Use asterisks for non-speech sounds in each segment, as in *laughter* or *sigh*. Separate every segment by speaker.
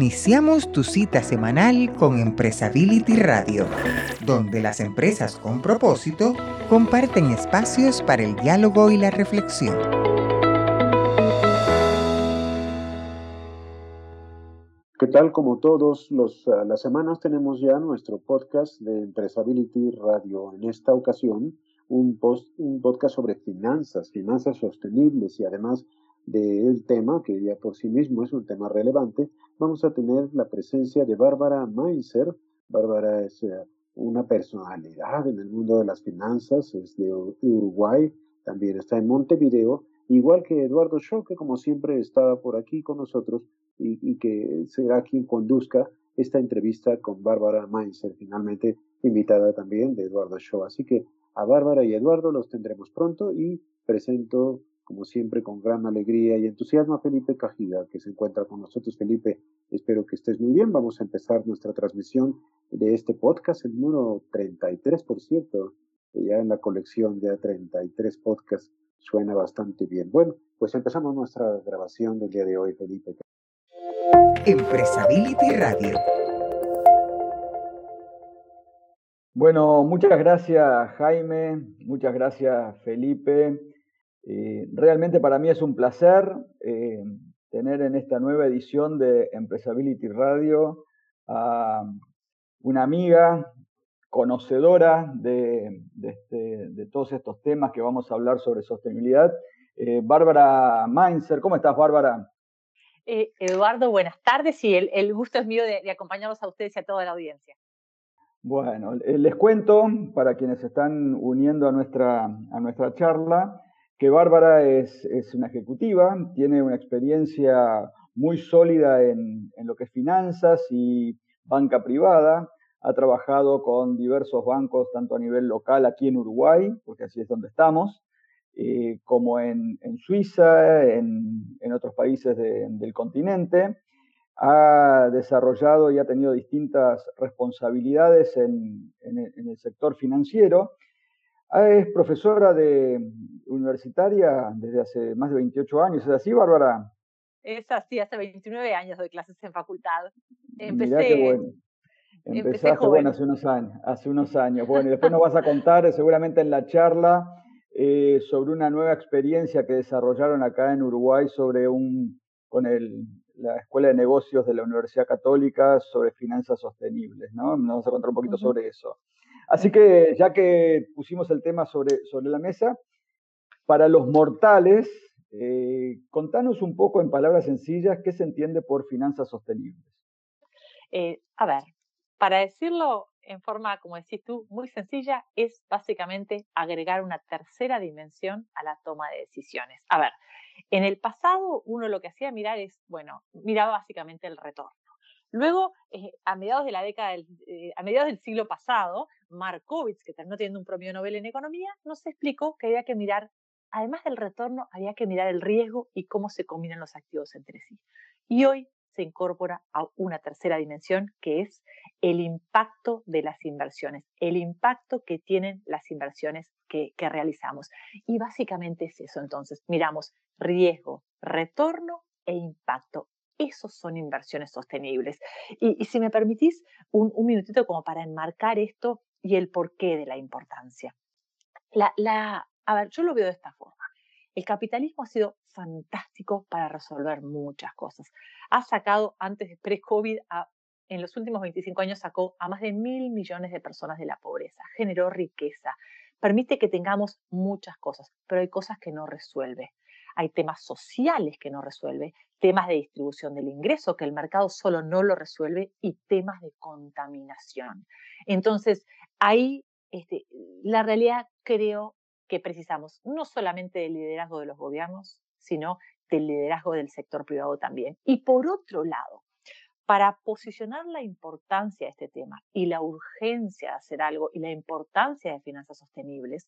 Speaker 1: Iniciamos tu cita semanal con Empresability Radio, donde las empresas con propósito comparten espacios para el diálogo y la reflexión.
Speaker 2: ¿Qué tal? Como todos los, ah, las semanas tenemos ya nuestro podcast de Empresability Radio. En esta ocasión, un, un podcast sobre finanzas, finanzas sostenibles y además del tema, que ya por sí mismo es un tema relevante, vamos a tener la presencia de Bárbara Mainzer. Bárbara es eh, una personalidad en el mundo de las finanzas, es de Uruguay, también está en Montevideo, igual que Eduardo Shaw, que como siempre está por aquí con nosotros y, y que será quien conduzca esta entrevista con Bárbara Mainzer, finalmente invitada también de Eduardo Shaw. Así que a Bárbara y Eduardo los tendremos pronto y presento como siempre, con gran alegría y entusiasmo a Felipe Cajiga, que se encuentra con nosotros. Felipe, espero que estés muy bien. Vamos a empezar nuestra transmisión de este podcast, el número 33, por cierto, ya en la colección de 33 podcasts suena bastante bien. Bueno, pues empezamos nuestra grabación del día de hoy, Felipe.
Speaker 1: Empresability Radio.
Speaker 3: Bueno, muchas gracias Jaime, muchas gracias Felipe. Eh, realmente para mí es un placer eh, tener en esta nueva edición de Empresability Radio a una amiga conocedora de, este, de, todos estos temas que vamos a hablar sobre sostenibilidad. Eh, Bárbara Mainzer, ¿cómo estás, Bárbara?
Speaker 4: Eduardo, buenas tardes y el, gusto es mío de, de, acompañarlos a ustedes y a toda la audiencia.
Speaker 3: Bueno, les cuento para quienes se están uniendo a nuestra, a nuestra charla que Bárbara es, una ejecutiva, tiene una experiencia muy sólida en, lo que es finanzas y banca privada, ha trabajado con diversos bancos, tanto a nivel local aquí en Uruguay, porque así es donde estamos, eh, como en, Suiza, en, otros países del continente. Ha desarrollado y ha tenido distintas responsabilidades en el sector financiero es profesora de universitaria desde hace más de 28 años. ¿Es así, Bárbara?
Speaker 4: Es así, hace 29 años doy clases en facultad.
Speaker 3: Empecé, Mirá qué bueno. Empezaste, bueno, hace unos años. Hace unos años. Bueno, y después nos vas a contar seguramente en la charla eh, sobre una nueva experiencia que desarrollaron acá en Uruguay sobre un, con el, la Escuela de Negocios de la Universidad Católica sobre finanzas sostenibles, ¿no? Nos vas a contar un poquito sobre eso. Así que ya que pusimos el tema sobre, sobre la mesa, para los mortales, eh, contanos un poco en palabras sencillas qué se entiende por finanzas sostenibles.
Speaker 4: Eh, a ver, para decirlo en forma, como decís tú, muy sencilla, es básicamente agregar una tercera dimensión a la toma de decisiones. A ver, en el pasado uno lo que hacía mirar es, bueno, miraba básicamente el retorno. Luego, eh, a mediados de la década, del, a mediados del siglo pasado, Markowitz, que terminó teniendo un premio Nobel en economía, nos explicó que había que mirar, además del retorno, había que mirar el riesgo y cómo se combinan los activos entre sí. Y hoy se incorpora a una tercera dimensión que es el impacto de las inversiones, el impacto que tienen las inversiones que, realizamos. Y básicamente es eso entonces, miramos riesgo, retorno e impacto. Esos son inversiones sostenibles. Y, si me permitís un, minutito como para enmarcar esto y el porqué de la importancia. La, a ver, yo lo veo de esta forma. El capitalismo ha sido fantástico para resolver muchas cosas. Ha sacado, antes de pre-COVID, en los últimos 25 años sacó a más de mil millones de personas de la pobreza, generó riqueza, permite que tengamos muchas cosas, pero hay cosas que no resuelve. Hay temas sociales que no resuelve temas de distribución del ingreso que el mercado solo no lo resuelve y temas de contaminación. Entonces, ahí este, la realidad creo que precisamos no solamente del liderazgo de los gobiernos, sino del liderazgo del sector privado también. Y por otro lado, para posicionar la importancia de este tema y la urgencia de hacer algo y la importancia de finanzas sostenibles,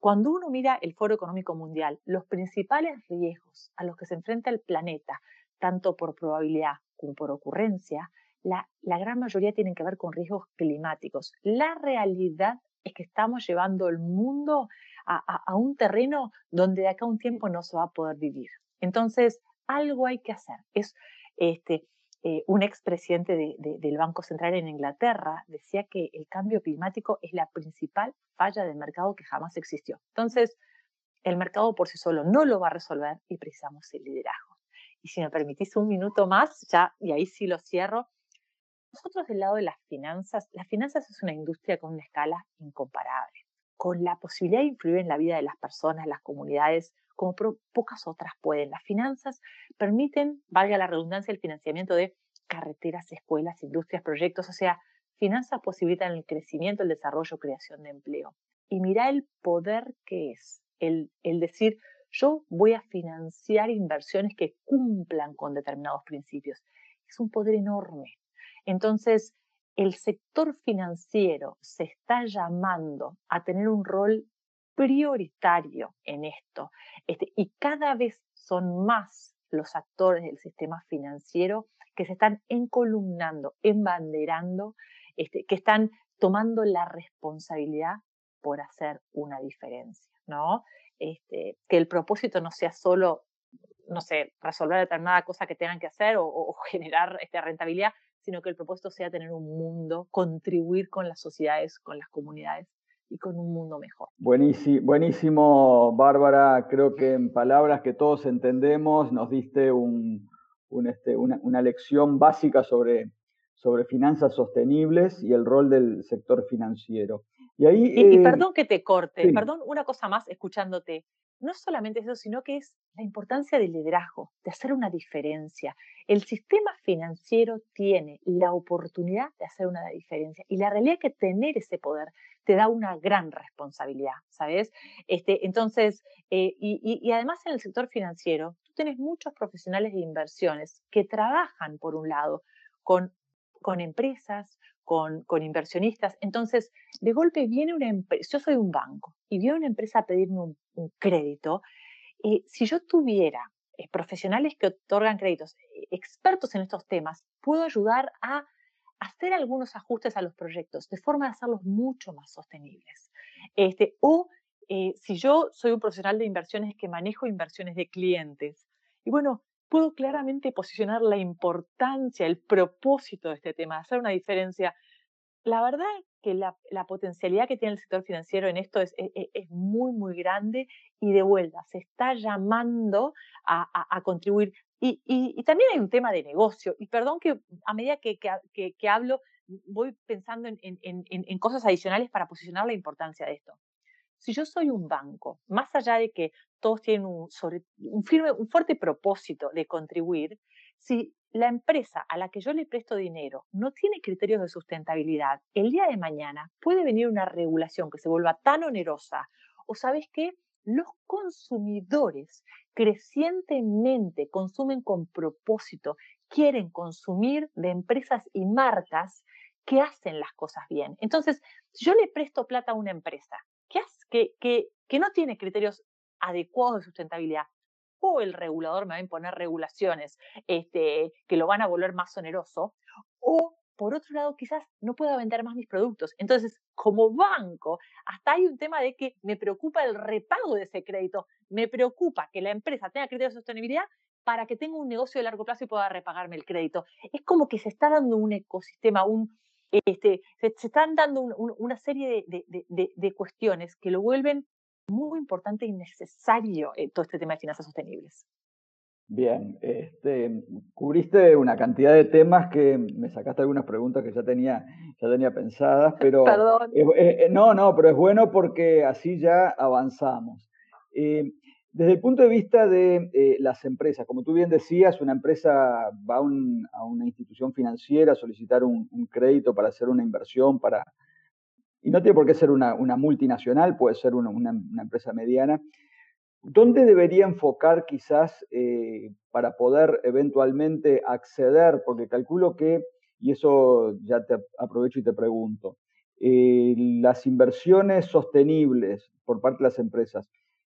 Speaker 4: cuando uno mira el Foro Económico Mundial, los principales riesgos a los que se enfrenta el planeta, tanto por probabilidad como por ocurrencia, la, gran mayoría tienen que ver con riesgos climáticos. La realidad es que estamos llevando el mundo a, un terreno donde de acá a un tiempo no se va a poder vivir. Entonces, algo hay que hacer. Es, este, eh, un expresidente del Banco Central en Inglaterra decía que el cambio climático es la principal falla del mercado que jamás existió. Entonces, el mercado por sí solo no lo va a resolver y precisamos el liderazgo. Y si me permitís un minuto más, ya, y ahí sí lo cierro, nosotros del lado de las finanzas, las finanzas es una industria con una escala incomparable, con la posibilidad de influir en la vida de las personas, las comunidades, como pocas otras pueden. Las finanzas permiten, valga la redundancia, el financiamiento de carreteras, escuelas, industrias, proyectos, o sea, finanzas posibilitan el crecimiento, el desarrollo, creación de empleo. Y mira el poder que es el, el decir, yo voy a financiar inversiones que cumplan con determinados principios. Es un poder enorme. Entonces, el sector financiero se está llamando a tener un rol prioritario en esto. Este, y cada vez son más los actores del sistema financiero que se están encolumnando, embanderando, este, que están tomando la responsabilidad por hacer una diferencia, ¿no? Este, que el propósito no sea solo, no sé, resolver determinada cosa que tengan que hacer o, generar esta rentabilidad, sino que el propósito sea tener un mundo, contribuir con las sociedades, con las comunidades y con un mundo mejor.
Speaker 3: Buenísimo, buenísimo Bárbara. Creo que en palabras que todos entendemos nos diste un, este, una, lección básica sobre, sobre finanzas sostenibles y el rol del sector financiero.
Speaker 4: Y, ahí, y, eh, perdón que te corte, perdón, una cosa más escuchándote. No es solamente eso, sino que es la importancia del liderazgo, de hacer una diferencia. El sistema financiero tiene la oportunidad de hacer una diferencia y la realidad es que tener ese poder te da una gran responsabilidad, ¿sabes? Este, entonces, eh, y, además en el sector financiero, tú tienes muchos profesionales de inversiones que trabajan, por un lado, con, con empresas, con, inversionistas. Entonces, de golpe viene una empresa, yo soy un banco, y viene una empresa a pedirme un, crédito. Eh, si yo tuviera eh, profesionales que otorgan créditos, eh, expertos en estos temas, puedo ayudar a hacer algunos ajustes a los proyectos de forma de hacerlos mucho más sostenibles. Este, o si yo soy un profesional de inversiones que manejo inversiones de clientes, y bueno, puedo claramente posicionar la importancia, el propósito de este tema, hacer una diferencia. La verdad que la, potencialidad que tiene el sector financiero en esto es, e, e, es, muy, muy grande y de vuelta se está llamando a, contribuir. Y, también hay un tema de negocio. Y perdón que a medida que, que, hablo voy pensando en, en cosas adicionales para posicionar la importancia de esto. Si yo soy un banco, más allá de que todos tienen un, un, firme, un fuerte propósito de contribuir, si la empresa a la que yo le presto dinero no tiene criterios de sustentabilidad, el día de mañana puede venir una regulación que se vuelva tan onerosa o sabes qué, los consumidores crecientemente consumen con propósito, quieren consumir de empresas y marcas que hacen las cosas bien. Entonces, yo le presto plata a una empresa que no tiene criterios adecuados de sustentabilidad, o el regulador me va a imponer regulaciones este, que lo van a volver más oneroso, o por otro lado quizás no pueda vender más mis productos. Entonces, como banco, hasta hay un tema de que me preocupa el repago de ese crédito, me preocupa que la empresa tenga criterios de sostenibilidad para que tenga un negocio de largo plazo y pueda repagarme el crédito. Es como que se está dando un ecosistema, un, este, se, están dando una serie de, cuestiones que lo vuelven muy importante y necesario eh, todo este tema de finanzas sostenibles.
Speaker 3: Bien, este, cubriste una cantidad de temas que me sacaste algunas preguntas que ya tenía, ya tenía pensadas, *laughs* pero
Speaker 4: Perdón.
Speaker 3: Eh, no, no, pero es bueno porque así ya avanzamos. Eh, desde el punto de vista de eh, las empresas, como tú bien decías, una empresa va a, una institución financiera a solicitar un, crédito para hacer una inversión, para, y no tiene por qué ser una, multinacional, puede ser una, empresa mediana. ¿Dónde debería enfocar quizás eh, para poder eventualmente acceder? Porque calculo que, y eso ya te aprovecho y te pregunto, eh, las inversiones sostenibles por parte de las empresas,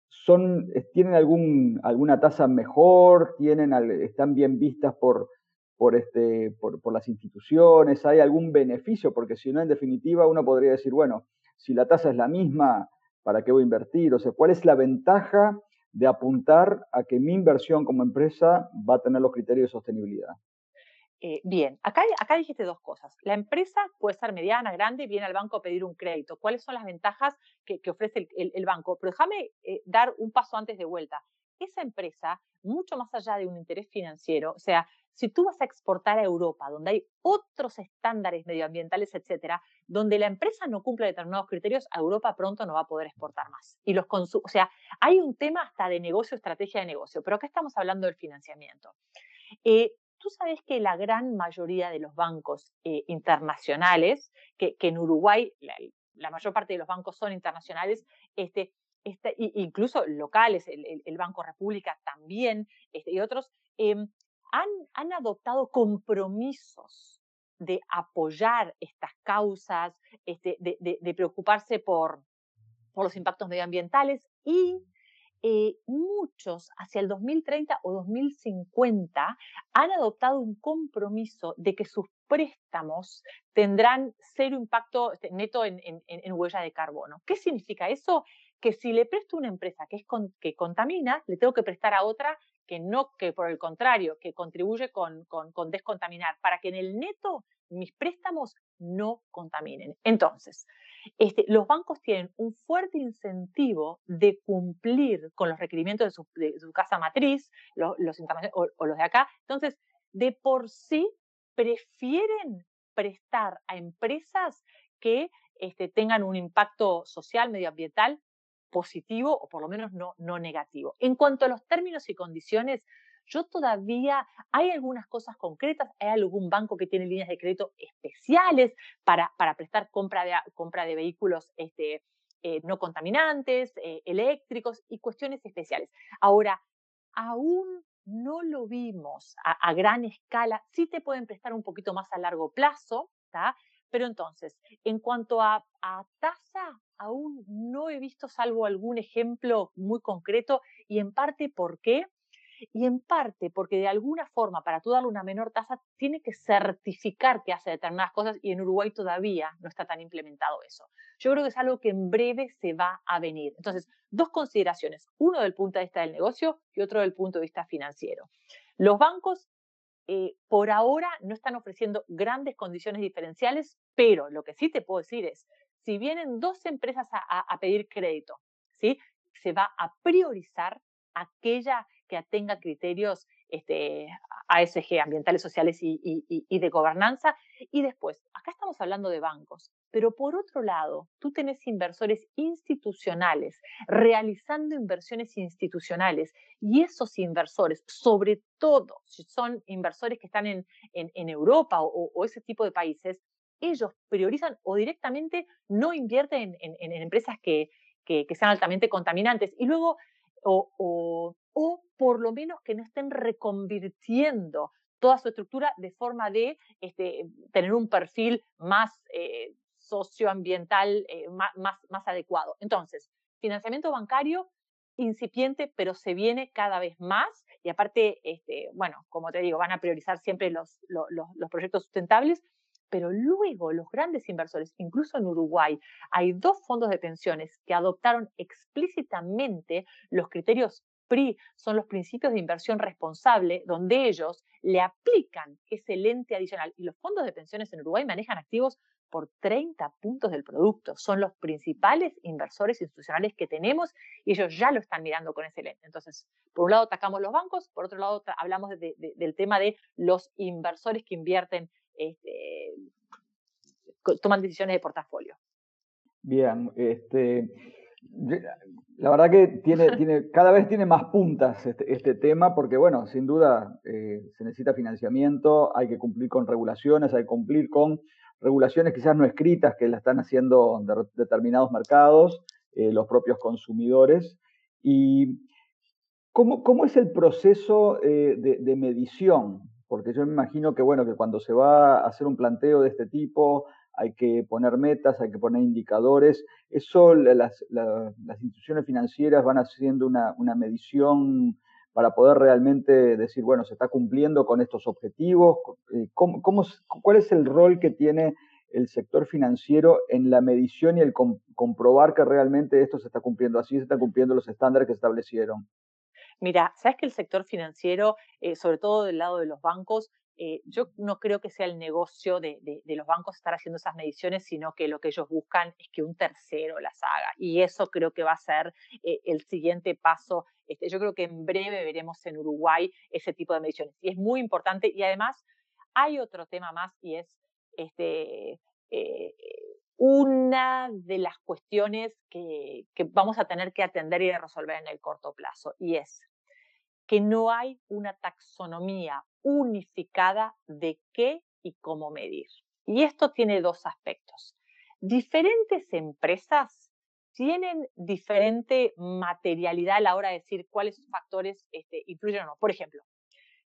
Speaker 3: son, tienen alguna tasa mejor, tienen, están bien vistas por, por, este, por, las instituciones, hay algún beneficio, porque si no, en definitiva, uno podría decir, bueno, si la tasa es la misma, ¿para qué voy a invertir? O sea, ¿cuál es la ventaja de apuntar a que mi inversión como empresa va a tener los criterios de sostenibilidad?
Speaker 4: Eh, bien, acá, acá dijiste dos cosas. La empresa puede ser mediana, grande, viene al banco a pedir un crédito. ¿Cuáles son las ventajas que, ofrece el, banco? Pero déjame eh, dar un paso antes de vuelta. Esa empresa, mucho más allá de un interés financiero, o sea, si tú vas a exportar a Europa, donde hay otros estándares medioambientales, etcétera, donde la empresa no cumple determinados criterios, a Europa pronto no va a poder exportar más. Y los o sea, hay un tema hasta de negocio, estrategia de negocio, pero acá estamos hablando del financiamiento. Eh, Tú sabes que la gran mayoría de los bancos eh, internacionales, que, en Uruguay la, mayor parte de los bancos son internacionales, este, este, incluso locales, el, Banco República también, este, y otros, em, han, adoptado compromisos de apoyar estas causas, este, de, preocuparse por, por los impactos medioambientales y eh, muchos hacia el 2030 o 2050 han adoptado un compromiso de que sus préstamos tendrán cero impacto este, neto en, huella de carbono. ¿Qué significa eso? Que si le presto a una empresa que, es que contamina, le tengo que prestar a otra que no, que por el contrario, que contribuye con, con descontaminar, para que en el neto mis préstamos no contaminen. Entonces, este, los bancos tienen un fuerte incentivo de cumplir con los requerimientos de su, casa matriz, los, o, los de acá. Entonces, de por sí, prefieren prestar a empresas que este, tengan un impacto social, medioambiental positivo o por lo menos no, no negativo. En cuanto a los términos y condiciones, yo todavía, hay algunas cosas concretas, hay algún banco que tiene líneas de crédito especiales para, para prestar compra de, compra de vehículos este, eh, no contaminantes, eh, eléctricos y cuestiones especiales. Ahora, aún no lo vimos a, gran escala, sí te pueden prestar un poquito más a largo plazo, pero entonces, en cuanto a, tasa, aún no he visto, salvo algún ejemplo muy concreto, y en parte, ¿por qué? y en parte porque de alguna forma para tú darle una menor tasa tiene que certificar que hace determinadas cosas y en Uruguay todavía no está tan implementado eso. Yo creo que es algo que en breve se va a venir. Entonces, dos consideraciones, uno del punto de vista del negocio y otro del punto de vista financiero. Los bancos eh, por ahora no están ofreciendo grandes condiciones diferenciales, pero lo que sí te puedo decir es, si vienen dos empresas a, pedir crédito, ¿sí? se va a priorizar aquella que tenga criterios este, ASG, ambientales, sociales y, de gobernanza. Y después, acá estamos hablando de bancos, pero por otro lado, tú tenés inversores institucionales realizando inversiones institucionales y esos inversores, sobre todo si son inversores que están en, en, Europa o, ese tipo de países, ellos priorizan o directamente no invierten en, empresas que, que, sean altamente contaminantes. Y luego o, por lo menos que no estén reconvirtiendo toda su estructura de forma de este, tener un perfil más eh, socioambiental, eh, más, más, adecuado. Entonces, financiamiento bancario incipiente, pero se viene cada vez más y aparte, este, bueno, como te digo, van a priorizar siempre los, los proyectos sustentables, pero luego los grandes inversores, incluso en Uruguay, hay dos fondos de pensiones que adoptaron explícitamente los criterios PRI, son los principios de inversión responsable, donde ellos le aplican ese lente adicional. Y los fondos de pensiones en Uruguay manejan activos por 30 puntos del producto. Son los principales inversores institucionales que tenemos y ellos ya lo están mirando con ese lente. Entonces, por un lado atacamos los bancos, por otro lado hablamos del tema de los inversores que invierten este, toman decisiones de portafolio.
Speaker 3: Bien, este, la verdad que tiene, tiene, cada vez tiene más puntas este, este tema porque, bueno, sin duda eh, se necesita financiamiento, hay que cumplir con regulaciones, hay que cumplir con regulaciones quizás no escritas que la están haciendo de determinados mercados, eh, los propios consumidores. ¿Y cómo, cómo es el proceso eh, de, de, medición? Porque yo me imagino que, bueno, que cuando se va a hacer un planteo de este tipo, hay que poner metas, hay que poner indicadores. Eso las, instituciones financieras van haciendo una, medición para poder realmente decir, bueno, se está cumpliendo con estos objetivos. Eh, ¿Cómo, cuál es el rol que tiene el sector financiero en la medición y el comprobar que realmente esto se está cumpliendo, así se están cumpliendo los estándares que establecieron?
Speaker 4: Mira, sabes que el sector financiero, eh, sobre todo del lado de los bancos, eh, yo no creo que sea el negocio de, los bancos estar haciendo esas mediciones, sino que lo que ellos buscan es que un tercero las haga. Y eso creo que va a ser eh, el siguiente paso. Este, yo creo que en breve veremos en Uruguay ese tipo de mediciones. Y es muy importante. Y además hay otro tema más y es este, eh, una de las cuestiones que, que vamos a tener que atender y resolver en el corto plazo. Y es que no hay una taxonomía unificada de qué y cómo medir. Y esto tiene dos aspectos. Diferentes empresas tienen diferente materialidad a la hora de decir cuáles factores este, influyen o no. Por ejemplo,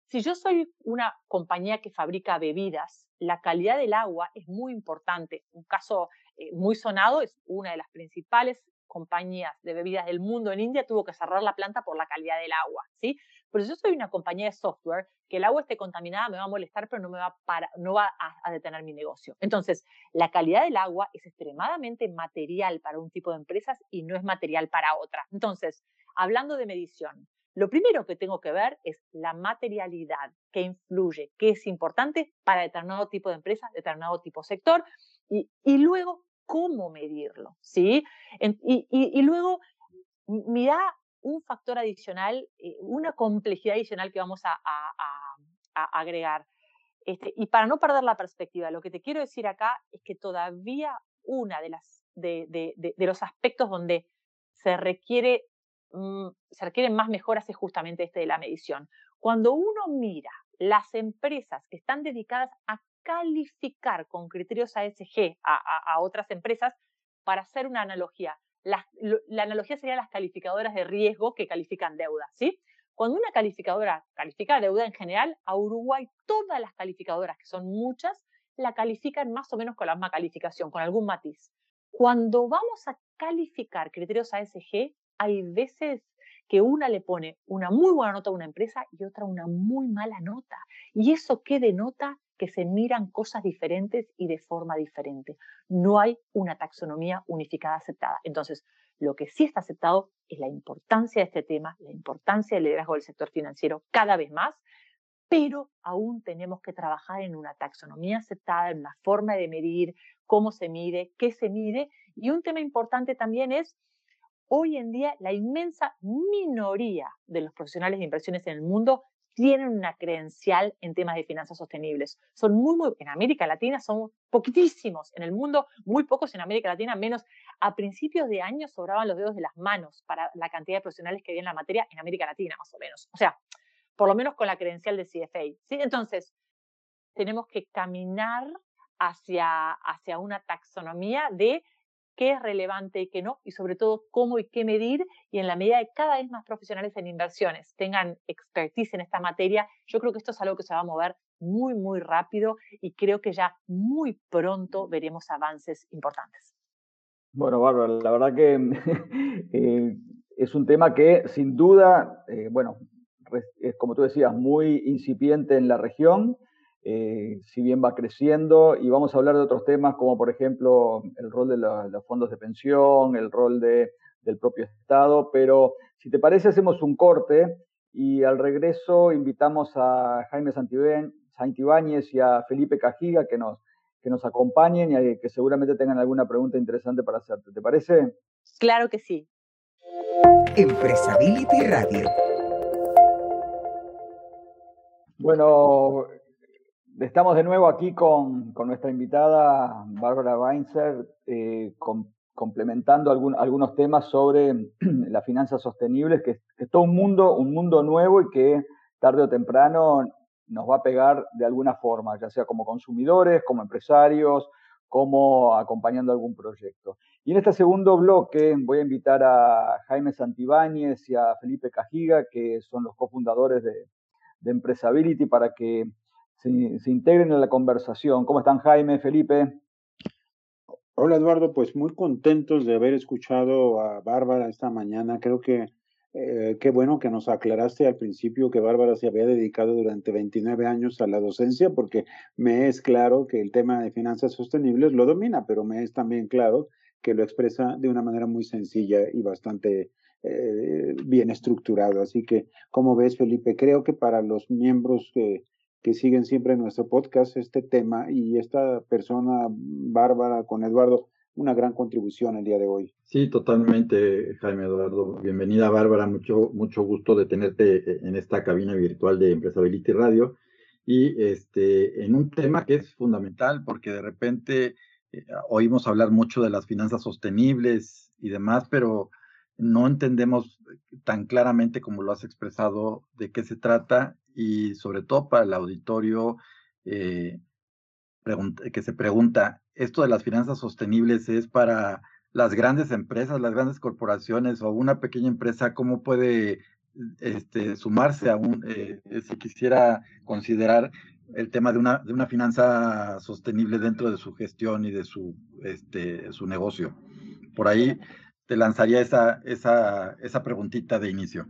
Speaker 4: si yo soy una compañía que fabrica bebidas, la calidad del agua es muy importante. Un caso eh, muy sonado es una de las principales compañías de bebidas del mundo en India tuvo que cerrar la planta por la calidad del agua, ¿sí? Pero si yo soy una compañía de software, que el agua esté contaminada me va a molestar, pero no me va, para, no va a, detener mi negocio. Entonces, la calidad del agua es extremadamente material para un tipo de empresas y no es material para otra. Entonces, hablando de medición, lo primero que tengo que ver es la materialidad que influye, que es importante para determinado tipo de empresa, determinado tipo de sector, y, luego cómo medirlo, ¿sí? y, luego mira un factor adicional, eh, una complejidad adicional que vamos a, agregar. Este, y para no perder la perspectiva, lo que te quiero decir acá es que todavía una de, las, de, los aspectos donde se requiere mm, se requieren más mejoras es justamente este de la medición. Cuando uno mira las empresas que están dedicadas a calificar con criterios ASG a, otras empresas, para hacer una analogía, la, analogía sería las calificadoras de riesgo que califican deuda, ¿sí? Cuando una calificadora califica deuda en general, a Uruguay todas las calificadoras, que son muchas, la califican más o menos con la misma calificación, con algún matiz. Cuando vamos a calificar criterios ASG, hay veces que una le pone una muy buena nota a una empresa y otra una muy mala nota. ¿Y eso qué denota? Que se miran cosas diferentes y de forma diferente. No hay una taxonomía unificada aceptada. Entonces, lo que sí está aceptado es la importancia de este tema, la importancia del liderazgo del sector financiero cada vez más, pero aún tenemos que trabajar en una taxonomía aceptada, en una forma de medir, cómo se mide, qué se mide. Y un tema importante también es, hoy en día, la inmensa minoría de los profesionales de inversiones en el mundo tienen una credencial en temas de finanzas sostenibles. Son muy, muy, en América Latina son poquitísimos, en el mundo muy pocos, en América Latina menos. A principios de año sobraban los dedos de las manos para la cantidad de profesionales que había en la materia en América Latina, más o menos. O sea, por lo menos con la credencial de CFA. Entonces, tenemos que caminar hacia, hacia una taxonomía de qué es relevante y qué no, y sobre todo cómo y qué medir, y en la medida de cada vez más profesionales en inversiones tengan expertise en esta materia, yo creo que esto es algo que se va a mover muy, muy rápido y creo que ya muy pronto veremos avances importantes.
Speaker 3: Bueno, Bárbara, la verdad que *laughs* eh, es un tema que sin duda, eh, bueno, es como tú decías, muy incipiente en la región eh, si bien va creciendo, y vamos a hablar de otros temas como por ejemplo el rol de los fondos de pensión, el rol de, del propio Estado, pero si te parece hacemos un corte y al regreso invitamos a Jaime Santibáñez y a Felipe Cajiga que nos, que nos acompañen y que seguramente tengan alguna pregunta interesante para hacerte. ¿Te parece?
Speaker 4: Claro que sí.
Speaker 1: Empresability Radio.
Speaker 3: Bueno, Estamos de nuevo aquí con, nuestra invitada Bárbara Weinzer, eh, complementando algunos temas sobre *clears throat* las finanzas sostenibles, que, es todo un mundo, un mundo nuevo y que tarde o temprano nos va a pegar de alguna forma, ya sea como consumidores, como empresarios, como acompañando algún proyecto. Y en este segundo bloque voy a invitar a Jaime Santibáñez y a Felipe Cajiga, que son los cofundadores de, de Empresability, para que se, integren en la conversación. ¿Cómo están Jaime, Felipe?
Speaker 2: Hola Eduardo, pues muy contentos de haber escuchado a Bárbara esta mañana. Creo que eh, qué bueno que nos aclaraste al principio que Bárbara se había dedicado durante 29 años a la docencia, porque me es claro que el tema de finanzas sostenibles lo domina, pero me es también claro que lo expresa de una manera muy sencilla y bastante eh, bien estructurado. Así que, como ves, Felipe, creo que para los miembros que, que siguen siempre nuestro podcast, este tema y esta persona, Bárbara, con Eduardo, una gran contribución el día de hoy.
Speaker 5: Sí, totalmente, Jaime Eduardo. Bienvenida, Bárbara. Mucho, mucho gusto de tenerte en esta cabina virtual de Empresability Radio. Y este, en un tema que es fundamental, porque de repente eh, oímos hablar mucho de las finanzas sostenibles y demás, pero no entendemos tan claramente como lo has expresado de qué se trata y sobre todo para el auditorio eh, que se pregunta, ¿esto de las finanzas sostenibles es para las grandes empresas, las grandes corporaciones o una pequeña empresa? ¿Cómo puede este, sumarse a un, eh, si quisiera considerar el tema de una, de una finanza sostenible dentro de su gestión y de su, este, su negocio? Por ahí te lanzaría esa, esa, esa preguntita de inicio.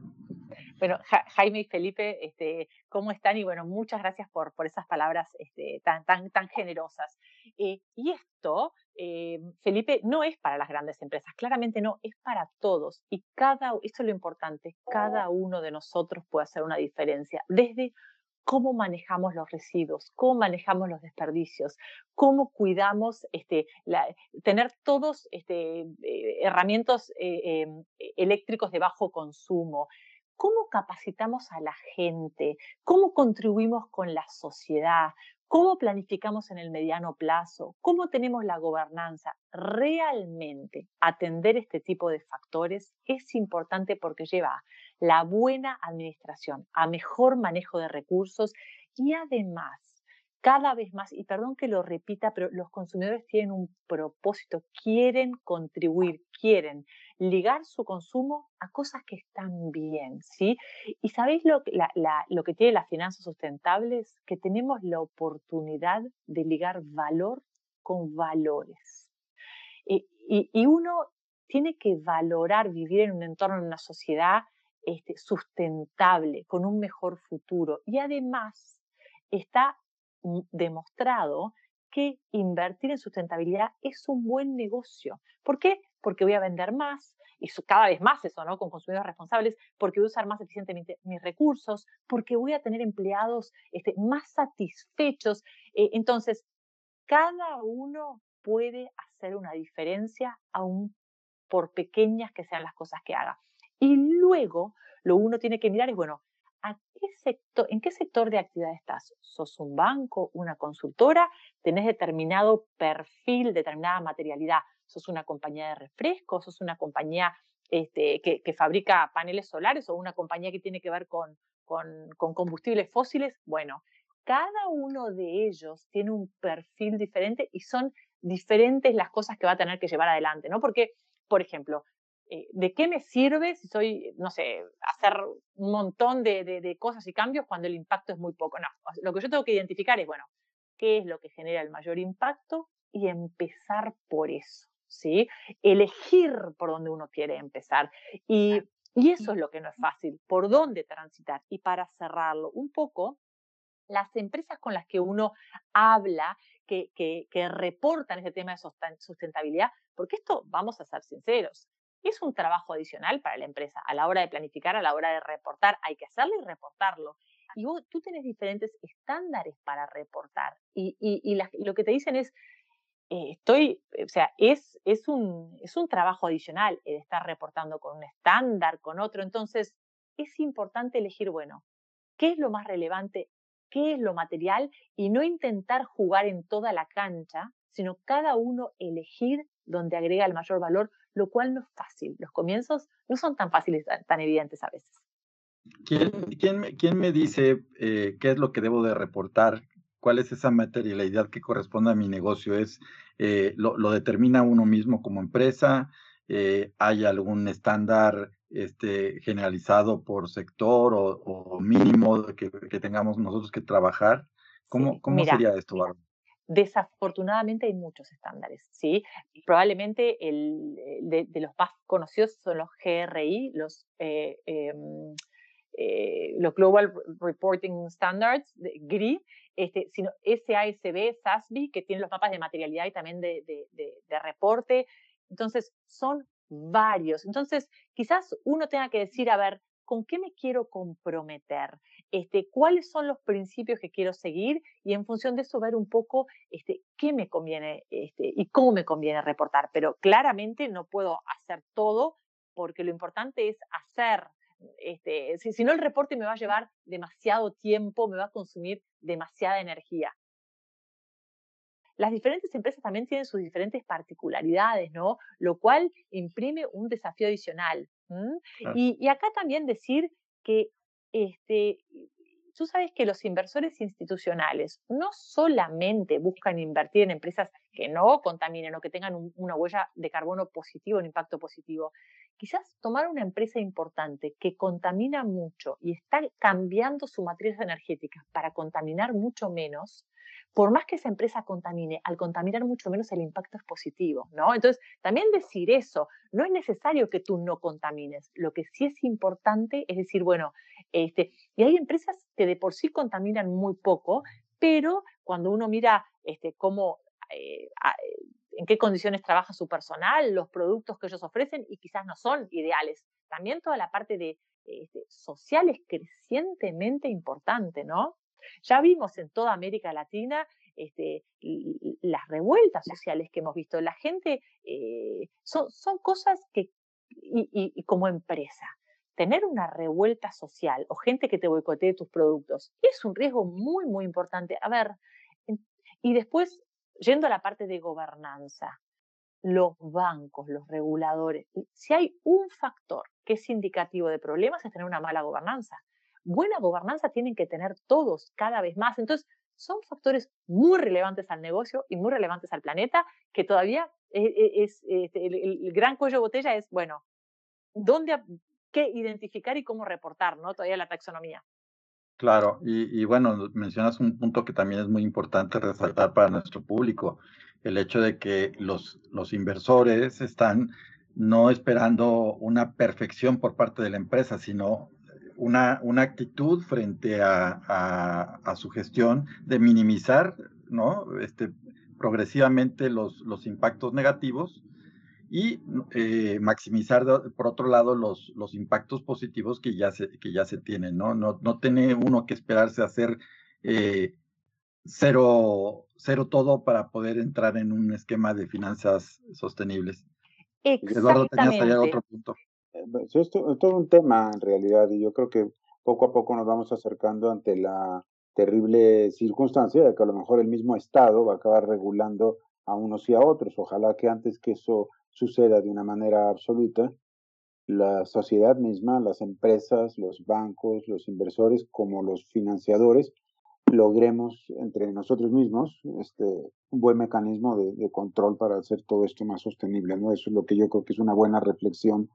Speaker 4: Bueno, Jaime y Felipe, este, ¿cómo están? Y bueno, muchas gracias por, esas palabras este, tan, generosas. Eh, y esto, eh, Felipe, no es para las grandes empresas, claramente no, es para todos. Y cada, esto es lo importante, cada uno de nosotros puede hacer una diferencia, desde cómo manejamos los residuos, cómo manejamos los desperdicios, cómo cuidamos este, tener todos eh, herramientas em, eléctricos de bajo consumo, cómo capacitamos a la gente, cómo contribuimos con la sociedad, cómo planificamos en el mediano plazo, cómo tenemos la gobernanza. Realmente atender este tipo de factores es importante porque lleva la buena administración, a mejor manejo de recursos y además cada vez más, y perdón que lo repita, pero los consumidores tienen un propósito, quieren contribuir, quieren ligar su consumo a cosas que están bien, ¿sí? Y sabéis lo, lo que tiene las finanzas sustentables? Que tenemos la oportunidad de ligar valor con valores. Y, y, uno tiene que valorar vivir en un entorno, en una sociedad este, sustentable, con un mejor futuro. Y además está demostrado que invertir en sustentabilidad es un buen negocio. ¿Por qué? Porque voy a vender más, y cada vez más eso, ¿no? Con consumidores responsables, porque voy a usar más eficientemente mis recursos, porque voy a tener empleados este, más satisfechos. Eh, entonces, cada uno puede hacer una diferencia, aún por pequeñas que sean las cosas que haga. Y luego, lo uno tiene que mirar es, bueno, ¿en qué sector de actividad estás? ¿Sos un banco, una consultora? ¿Tenés determinado perfil, determinada materialidad? ¿Sos una compañía de refrescos? ¿Sos una compañía este, que, fabrica paneles solares o una compañía que tiene que ver con, combustibles fósiles? Bueno, cada uno de ellos tiene un perfil diferente y son diferentes las cosas que va a tener que llevar adelante, ¿no? Porque, por ejemplo, eh, ¿de qué me sirve si soy, no sé, hacer un montón de, cosas y cambios cuando el impacto es muy poco? No, lo que yo tengo que identificar es, bueno, ¿qué es lo que genera el mayor impacto? Y empezar por eso, ¿sí? Elegir por dónde uno quiere empezar. Y, eso es lo que no es fácil, por dónde transitar. Y para cerrarlo un poco, las empresas con las que uno habla, que, que, que reportan ese tema de sustentabilidad, porque esto, vamos a ser sinceros, es un trabajo adicional para la empresa. A la hora de planificar, a la hora de reportar, hay que hacerlo y reportarlo. Y vos, tú tienes diferentes estándares para reportar. Y, y, lo que te dicen es, eh, estoy, o sea, es, es, un, es un trabajo adicional el estar reportando con un estándar, con otro. Entonces, es importante elegir, bueno, qué es lo más relevante, qué es lo material y no intentar jugar en toda la cancha, sino cada uno elegir donde agrega el mayor valor lo cual no es fácil. Los comienzos no son tan fáciles, tan evidentes a veces.
Speaker 5: ¿Quién, quién, quién me dice eh, qué es lo que debo de reportar? ¿Cuál es esa materialidad que corresponde a mi negocio? ¿Es, eh, lo, determina uno mismo como empresa? Eh, ¿Hay algún estándar este, generalizado por sector o, mínimo que, que, tengamos nosotros que trabajar? ¿Cómo, cómo sería esto, Bárbara?
Speaker 4: Desafortunadamente hay muchos estándares, ¿sí? Probablemente el, de, los más conocidos son los GRI, los, eh, em, eh, los Global Reporting Standards, GRI, este, sino SASB, SASB, que tienen los mapas de materialidad y también de reporte. Entonces, son varios. Entonces, quizás uno tenga que decir, a ver, ¿con qué me quiero comprometer? Este, ¿Cuáles son los principios que quiero seguir? Y en función de eso ver un poco este, qué me conviene este, y cómo me conviene reportar. Pero claramente no puedo hacer todo porque lo importante es hacer. Este, si, si no, el reporte me va a llevar demasiado tiempo, me va a consumir demasiada energía las diferentes empresas también tienen sus diferentes particularidades, ¿no? Lo cual imprime un desafío adicional. Y, acá también decir que este, tú sabes que los inversores institucionales no solamente buscan invertir en empresas que no contaminen o que tengan una huella de carbono positivo, un impacto positivo. Quizás tomar una empresa importante que contamina mucho y está cambiando su matriz energética para contaminar mucho menos, por más que esa empresa contamine, al contaminar mucho menos el impacto es positivo, ¿no? Entonces, también decir eso, no es necesario que tú no contamines, lo que sí es importante es decir, bueno, este, y hay empresas que de por sí contaminan muy poco, pero cuando uno mira este, cómo, eh, eh, en qué condiciones trabaja su personal, los productos que ellos ofrecen y quizás no son ideales. También toda la parte de este, social es crecientemente importante, ¿no? Ya vimos en toda América Latina este, las revueltas sociales que hemos visto. La gente, eh, son, son cosas que, y, como empresa, tener una revuelta social o gente que te boicotee tus productos es un riesgo muy, muy importante. A ver, y después, yendo a la parte de gobernanza, los bancos, los reguladores, si hay un factor que es indicativo de problemas es tener una mala gobernanza buena gobernanza tienen que tener todos cada vez más. Entonces, son factores muy relevantes al negocio y muy relevantes al planeta, que todavía e, e, es, este, el, gran cuello de botella es, bueno, ¿dónde, qué identificar y cómo reportar, ¿no? Todavía la taxonomía.
Speaker 5: Claro, y, bueno, mencionas un punto que también es muy importante resaltar para nuestro público, el hecho de que los, inversores están no esperando una perfección por parte de la empresa, sino una, actitud frente a, su gestión de minimizar ¿no? este, progresivamente los impactos negativos y eh, maximizar, por otro lado, los, los impactos positivos que ya se, que ya se tienen. ¿no? No, no tiene uno que esperarse a hacer eh, cero, cero todo para poder entrar en un esquema de finanzas sostenibles.
Speaker 4: Eduardo, tenías allá
Speaker 2: otro punto. Eh, es todo un tema en realidad y yo creo que poco a poco nos vamos acercando ante la terrible circunstancia de que a lo mejor el mismo Estado va a acabar regulando a unos y a otros. Ojalá que antes que eso suceda de una manera absoluta, la sociedad misma, las empresas, los bancos, los inversores, como los financiadores, logremos entre nosotros mismos este, un buen mecanismo de, control para hacer todo esto más sostenible. ¿no? Eso es lo que yo creo que es una buena reflexión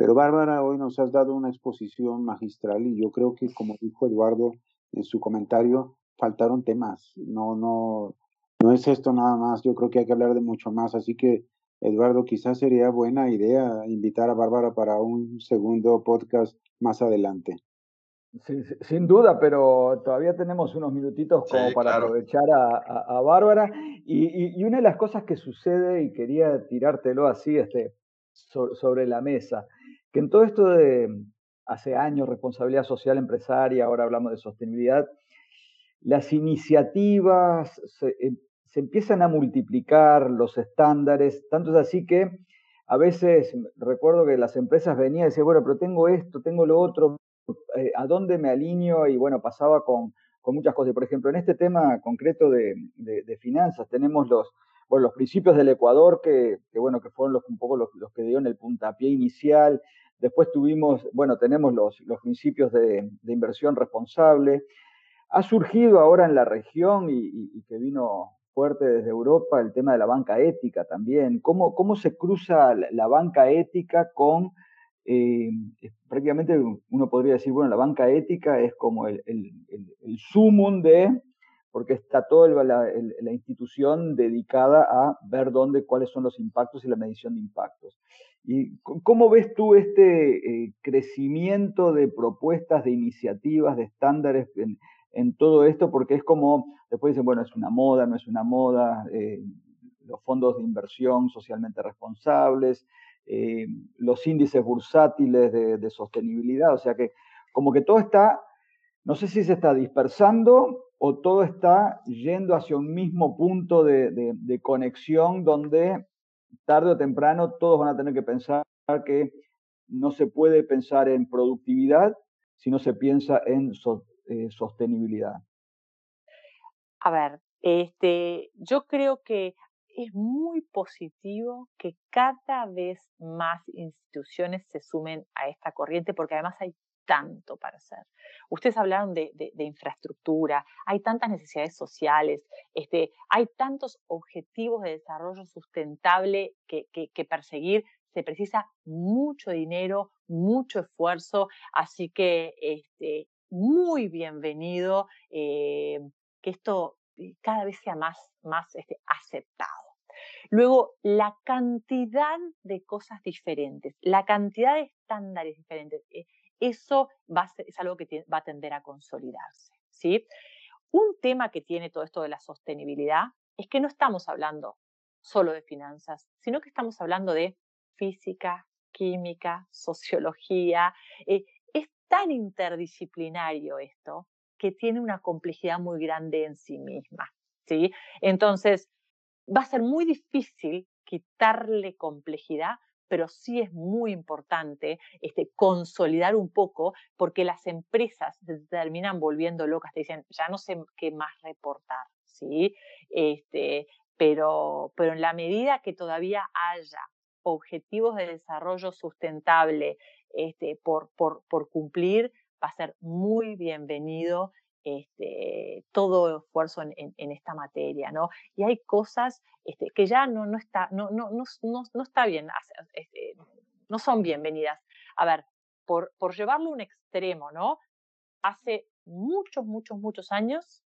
Speaker 2: pero Bárbara, hoy nos has dado una exposición magistral y yo creo que, como dijo Eduardo en su comentario, faltaron temas. No, no, no es esto nada más. Yo creo que hay que hablar de mucho más. Así que, Eduardo, quizás sería buena idea invitar a Bárbara para un segundo podcast más adelante.
Speaker 3: sin duda, pero todavía tenemos unos minutitos como para aprovechar a, Bárbara. Y, una de las cosas que sucede, y quería tirártelo así este, sobre la mesa, que en todo esto de hace años, responsabilidad social empresaria, ahora hablamos de sostenibilidad, las iniciativas eh, se, empiezan a multiplicar, los estándares, tanto es así que a veces recuerdo que las empresas venían y decían, bueno, pero tengo esto, tengo lo otro, eh, ¿a dónde me alineo? Y bueno, pasaba con, muchas cosas. Por ejemplo, en este tema concreto de, finanzas tenemos los, bueno, los principios del Ecuador, que, bueno, que fueron los, un poco los, los, que dieron el puntapié inicial, Después tuvimos, bueno, tenemos los, los principios de, inversión responsable. Ha surgido ahora en la región y, que vino fuerte desde Europa el tema de la banca ética también. ¿Cómo, cómo se cruza la, banca ética con, eh, prácticamente uno podría decir, bueno, la banca ética es como el, el, el, sumum de, porque está toda la, institución dedicada a ver dónde, cuáles son los impactos y la medición de impactos. ¿Y cómo ves tú este eh, crecimiento de propuestas, de iniciativas, de estándares todo esto? Porque es como, después dicen, bueno, es una moda, no es una moda, eh, los fondos de inversión socialmente responsables, eh, los índices bursátiles de, sostenibilidad, o sea que como que todo está, no sé si se está dispersando o todo está yendo hacia un mismo punto de conexión donde tarde o temprano todos van a tener que pensar que no se puede pensar en productividad si no se piensa en eh, sostenibilidad.
Speaker 4: A ver, este, yo creo que es muy positivo que cada vez más instituciones se sumen a esta corriente porque además hay tanto para hacer. Ustedes hablaron de, infraestructura, hay tantas necesidades sociales, este, hay tantos objetivos de desarrollo sustentable que, perseguir, se precisa mucho dinero, mucho esfuerzo, así que este, muy bienvenido eh, que esto eh, cada vez sea más, más este, aceptado. Luego, la cantidad de cosas diferentes, la cantidad de estándares diferentes. Eh, eso va es algo que va a tender a consolidarse. ¿sí? Un tema que tiene todo esto de la sostenibilidad es que no estamos hablando solo de finanzas, sino que estamos hablando de física, química, sociología. Eh, tan interdisciplinario esto que tiene una complejidad muy grande en sí misma. ¿sí? Entonces, va a ser muy difícil quitarle complejidad pero sí es muy importante este, consolidar un poco porque las empresas se terminan volviendo locas, te dicen, ya no sé qué más reportar, ¿sí? Este, pero, pero en la medida que todavía haya objetivos de desarrollo sustentable este, por, cumplir, va a ser muy bienvenido este, todo esfuerzo en, esta materia. Y hay cosas este, que ya no, está, no, no, no, no, está bien, este, no son bienvenidas. A ver, por, llevarlo a un extremo. Hace muchos, muchos, muchos años,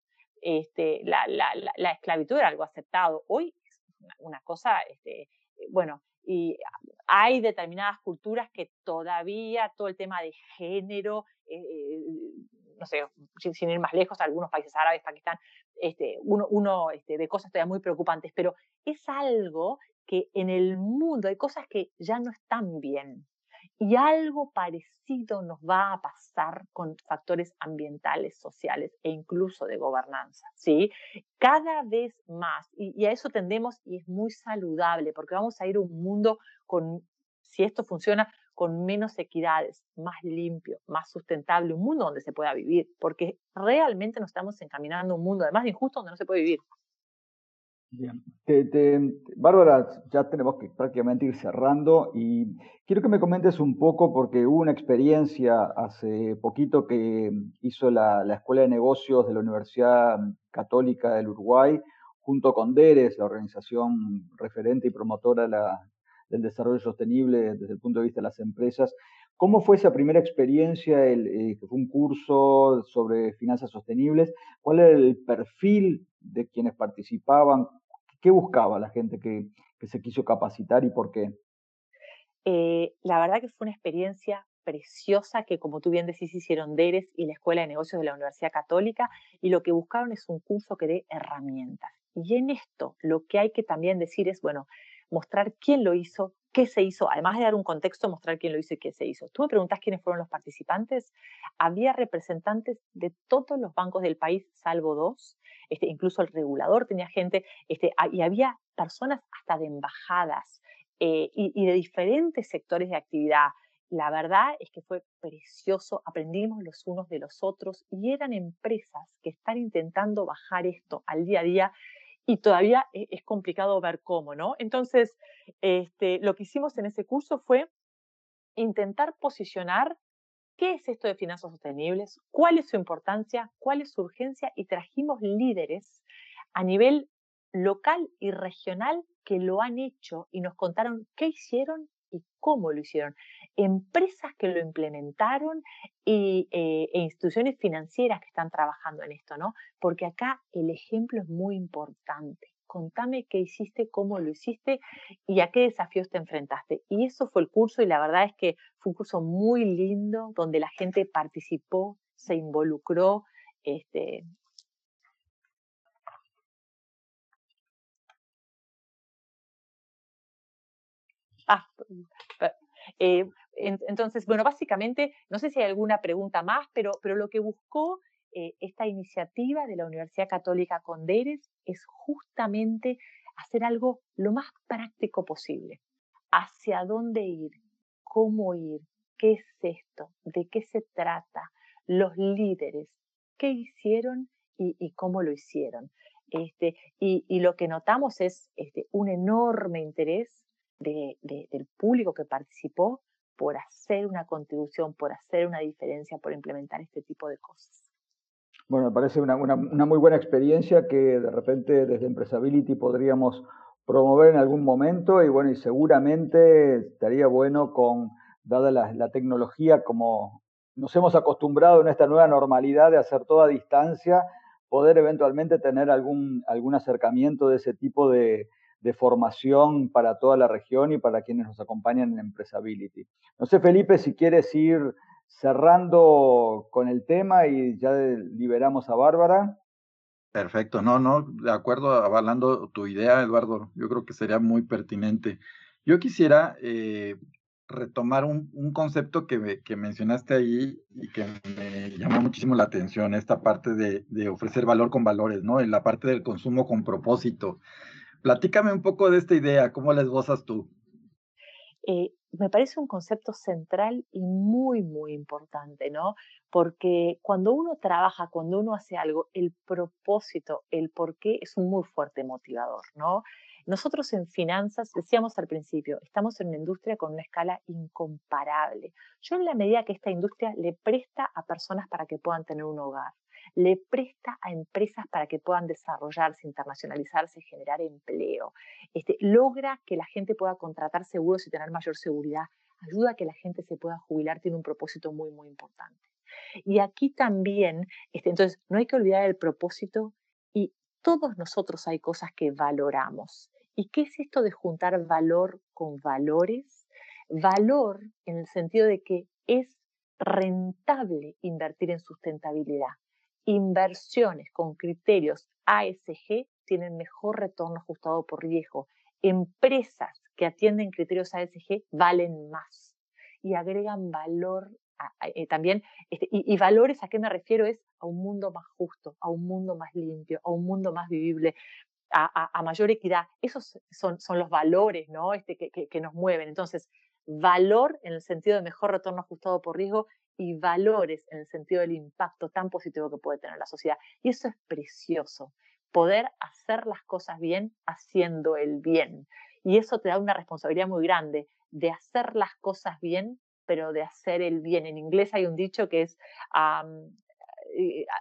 Speaker 4: la, la, la, esclavitud era algo aceptado. Hoy es una, cosa, bueno, y hay determinadas culturas que todavía todo el tema de género, eh, eh, no sé, sin, ir más lejos, algunos países árabes, Pakistán, este, uno, uno este, de cosas todavía muy preocupantes, pero es algo que en el mundo hay cosas que ya no están bien. Y algo parecido nos va a pasar con factores ambientales, sociales e incluso de gobernanza, ¿sí? Cada vez más, y, y a eso tendemos y es muy saludable, porque vamos a ir a un mundo con, si esto funciona, con menos equidades, más limpio, más sustentable, un mundo donde se pueda vivir, porque realmente nos estamos encaminando a un mundo además injusto donde no se puede vivir.
Speaker 3: Bien. Bárbara, ya tenemos que prácticamente ir cerrando y quiero que me comentes un poco porque hubo una experiencia hace poquito que hizo la, la Escuela de Negocios de la Universidad Católica del Uruguay junto con DERES, la organización referente y promotora de la, del desarrollo sostenible desde el punto de vista de las empresas. ¿Cómo fue esa primera experiencia, el, eh, que fue un curso sobre finanzas sostenibles? ¿Cuál era el perfil de quienes participaban? ¿Qué buscaba la gente que, se quiso capacitar y por qué?
Speaker 4: Eh, la verdad que fue una experiencia preciosa que, como tú bien decís, hicieron DERES y la Escuela de Negocios de la Universidad Católica y lo que buscaron es un curso que dé herramientas. Y en esto lo que hay que también decir es, bueno, mostrar quién lo hizo, qué se hizo, además de dar un contexto, mostrar quién lo hizo y qué se hizo. Tú me preguntas quiénes fueron los participantes. Había representantes de todos los bancos del país, salvo dos. Este, incluso el regulador tenía gente, este, y había personas hasta de embajadas eh, y, de diferentes sectores de actividad. La verdad es que fue precioso, aprendimos los unos de los otros y eran empresas que están intentando bajar esto al día a día y todavía e, es complicado ver cómo, ¿no? Entonces, este, lo que hicimos en ese curso fue intentar posicionar qué es esto de finanzas sostenibles, cuál es su importancia, cuál es su urgencia y trajimos líderes a nivel local y regional que lo han hecho y nos contaron qué hicieron y cómo lo hicieron. Empresas que lo implementaron y, eh, e instituciones financieras que están trabajando en esto, ¿no? Porque acá el ejemplo es muy importante. Contame qué hiciste, cómo lo hiciste y a qué desafíos te enfrentaste. Y eso fue el curso y la verdad es que fue un curso muy lindo donde la gente participó, se involucró, este, Ah, eh, entonces, bueno, básicamente, no sé si hay alguna pregunta más, pero, pero lo que buscó eh, esta iniciativa de la Universidad Católica Conderes es justamente hacer algo lo más práctico posible. ¿Hacia dónde ir? ¿Cómo ir? ¿Qué es esto? ¿De qué se trata? Los líderes, ¿qué hicieron y, cómo lo hicieron? Este, y, lo que notamos es este, un enorme interés del público que participó por hacer una contribución, por hacer una diferencia, por implementar este tipo de cosas.
Speaker 3: Bueno, me parece una, muy buena experiencia que de repente desde Empresability podríamos promover en algún momento y bueno, y seguramente estaría bueno con, dada la, tecnología como nos hemos acostumbrado en esta nueva normalidad de hacer toda distancia, poder eventualmente tener algún, algún acercamiento de ese tipo de, de formación para toda la región y para quienes nos acompañan en Empresability. No sé, Felipe, si quieres ir cerrando con el tema y ya liberamos a Bárbara.
Speaker 5: Perfecto, no, no, de acuerdo, avalando tu idea, Eduardo, yo creo que sería muy pertinente. Yo quisiera eh, retomar un, concepto que, mencionaste ahí y que me llamó muchísimo la atención, esta parte de, de ofrecer valor con valores, ¿no? En la parte del consumo con propósito. Platícame un poco de esta idea, ¿cómo la esbozas tú?
Speaker 4: Eh, me parece un concepto central y muy, muy importante, ¿no? Porque cuando uno trabaja, cuando uno hace algo, el propósito, el por qué es un muy fuerte motivador, ¿no? Nosotros en finanzas, decíamos al principio, estamos en una industria con una escala incomparable. Yo en la medida que esta industria le presta a personas para que puedan tener un hogar, le presta a empresas para que puedan desarrollarse, internacionalizarse, generar empleo, este, logra que la gente pueda contratar seguros y tener mayor seguridad, ayuda a que la gente se pueda jubilar, tiene un propósito muy, muy importante. Y aquí también, este, entonces, no hay que olvidar el propósito y todos nosotros hay cosas que valoramos. ¿Y qué es esto de juntar valor con valores? Valor en el sentido de que es rentable invertir en sustentabilidad inversiones con criterios ASG tienen mejor retorno ajustado por riesgo. Empresas que atienden criterios ASG valen más y agregan valor eh, también. Este, y, valores a qué me refiero es a un mundo más justo, a un mundo más limpio, a un mundo más vivible. A, mayor equidad. Esos son, los valores ¿no? este, que nos mueven. Entonces, valor en el sentido de mejor retorno ajustado por riesgo y valores en el sentido del impacto tan positivo que puede tener la sociedad. Y eso es precioso, poder hacer las cosas bien haciendo el bien. Y eso te da una responsabilidad muy grande de hacer las cosas bien, pero de hacer el bien. En inglés hay un dicho que es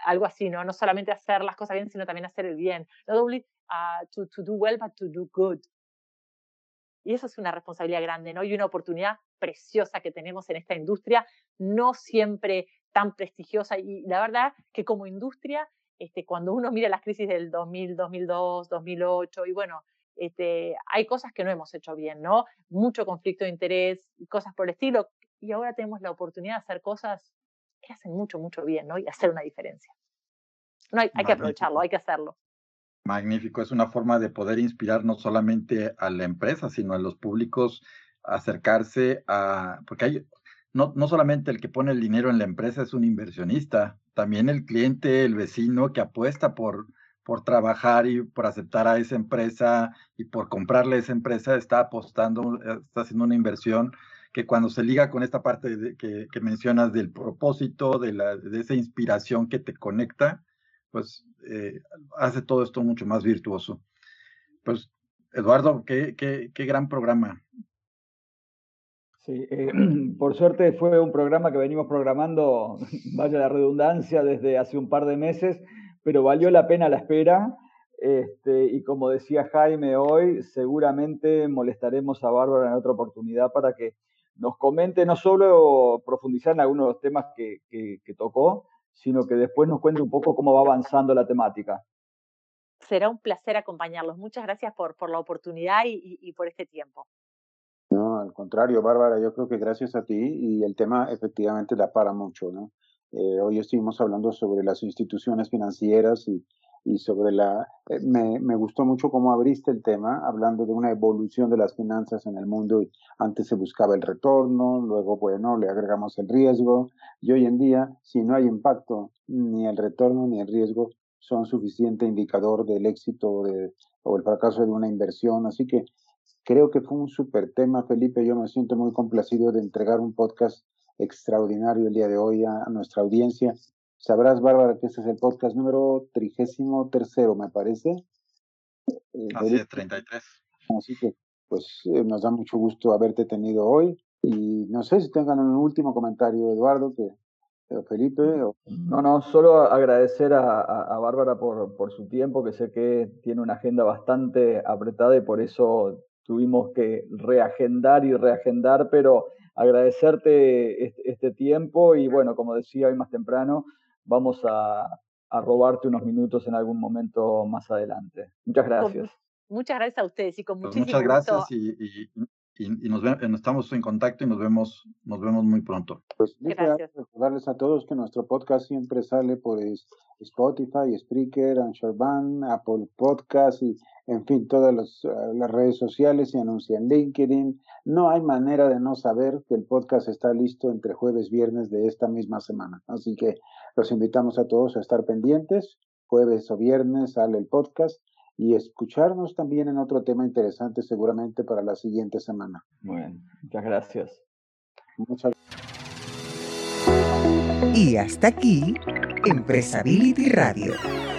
Speaker 4: algo así, ¿no? No solamente hacer las cosas bien, sino también hacer el bien. Not only uh, to, to do well, but to do good. Y eso es una responsabilidad grande, ¿no? Y una oportunidad preciosa que tenemos en esta industria, no siempre tan prestigiosa. Y la verdad que como industria, este, cuando uno mira las crisis del 2000, 2002, 2008, y bueno, este, hay cosas que no hemos hecho bien, ¿no? Mucho conflicto de interés, cosas por el estilo. Y ahora tenemos la oportunidad de hacer cosas que hacen mucho, mucho bien, ¿no? Y hacer una diferencia. No hay, hay que aprovecharlo, hay que hacerlo.
Speaker 5: Magnífico, es una forma de poder inspirar no solamente a la empresa, sino a los públicos acercarse a, porque hay, no, no solamente el que pone el dinero en la empresa es un inversionista, también el cliente, el vecino que apuesta por, por trabajar y por aceptar a esa empresa y por comprarle a esa empresa, está apostando, está haciendo una inversión que cuando se liga con esta parte que, que, mencionas del propósito, de, la, de esa inspiración que te conecta, pues eh, hace todo esto mucho más virtuoso. Pues, Eduardo, qué, qué, qué gran programa.
Speaker 3: Sí, eh, *clears throat* por suerte fue un programa que venimos programando, *laughs* vaya la redundancia, desde hace un par de meses, pero valió la pena la espera. Este, y como decía Jaime hoy, seguramente molestaremos a Bárbara en otra oportunidad para que nos comente no solo profundizar en algunos de los temas que, que tocó, sino que después nos cuente un poco cómo va avanzando la temática.
Speaker 4: Será un placer acompañarlos. Muchas gracias por, por la oportunidad y, y, por este tiempo.
Speaker 2: No, al contrario, Bárbara, yo creo que gracias a ti y el tema efectivamente da para mucho, ¿no? Eh, hoy estuvimos hablando sobre las instituciones financieras y, y sobre la... Eh, me, me, gustó mucho cómo abriste el tema, hablando de una evolución de las finanzas en el mundo. Y antes se buscaba el retorno, luego, bueno, le agregamos el riesgo. Y hoy en día, si no hay impacto, ni el retorno ni el riesgo son suficiente indicador del éxito de, o el fracaso de una inversión. Así que creo que fue un súper tema, Felipe. Yo me siento muy complacido de entregar un podcast extraordinario el día de hoy a, nuestra audiencia. Sabrás, Bárbara, que este es el podcast número trigésimo tercero, me parece.
Speaker 5: Eh, Así es, 33.
Speaker 2: Así que, pues, eh, nos da mucho gusto haberte tenido hoy. Y no sé si tengan un último comentario, Eduardo, que o Felipe. O...
Speaker 3: No, no, solo agradecer a, a, Bárbara por, por, su tiempo, que sé que tiene una agenda bastante apretada y por eso tuvimos que reagendar y reagendar, pero agradecerte este, tiempo y bueno, como decía hoy más temprano, vamos a, robarte unos minutos en algún momento más adelante. Muchas gracias.
Speaker 4: muchas gracias a ustedes y con pues muchísimo
Speaker 5: Muchas gracias y, y, nos estamos en contacto y nos vemos, nos vemos muy pronto.
Speaker 2: Pues recordarles a todos que nuestro podcast siempre sale por Spotify, Spreaker, Band, Apple Podcast y en fin, todas las, eh, las redes sociales y anuncia en LinkedIn. No hay manera de no saber que el podcast está listo entre jueves y viernes de esta misma semana. Así que los invitamos a todos a estar pendientes. Jueves o viernes sale el podcast y escucharnos también en otro tema interesante seguramente para la siguiente semana.
Speaker 3: Bueno, muchas gracias.
Speaker 2: Muchas
Speaker 1: Y hasta aquí, Empresability Radio,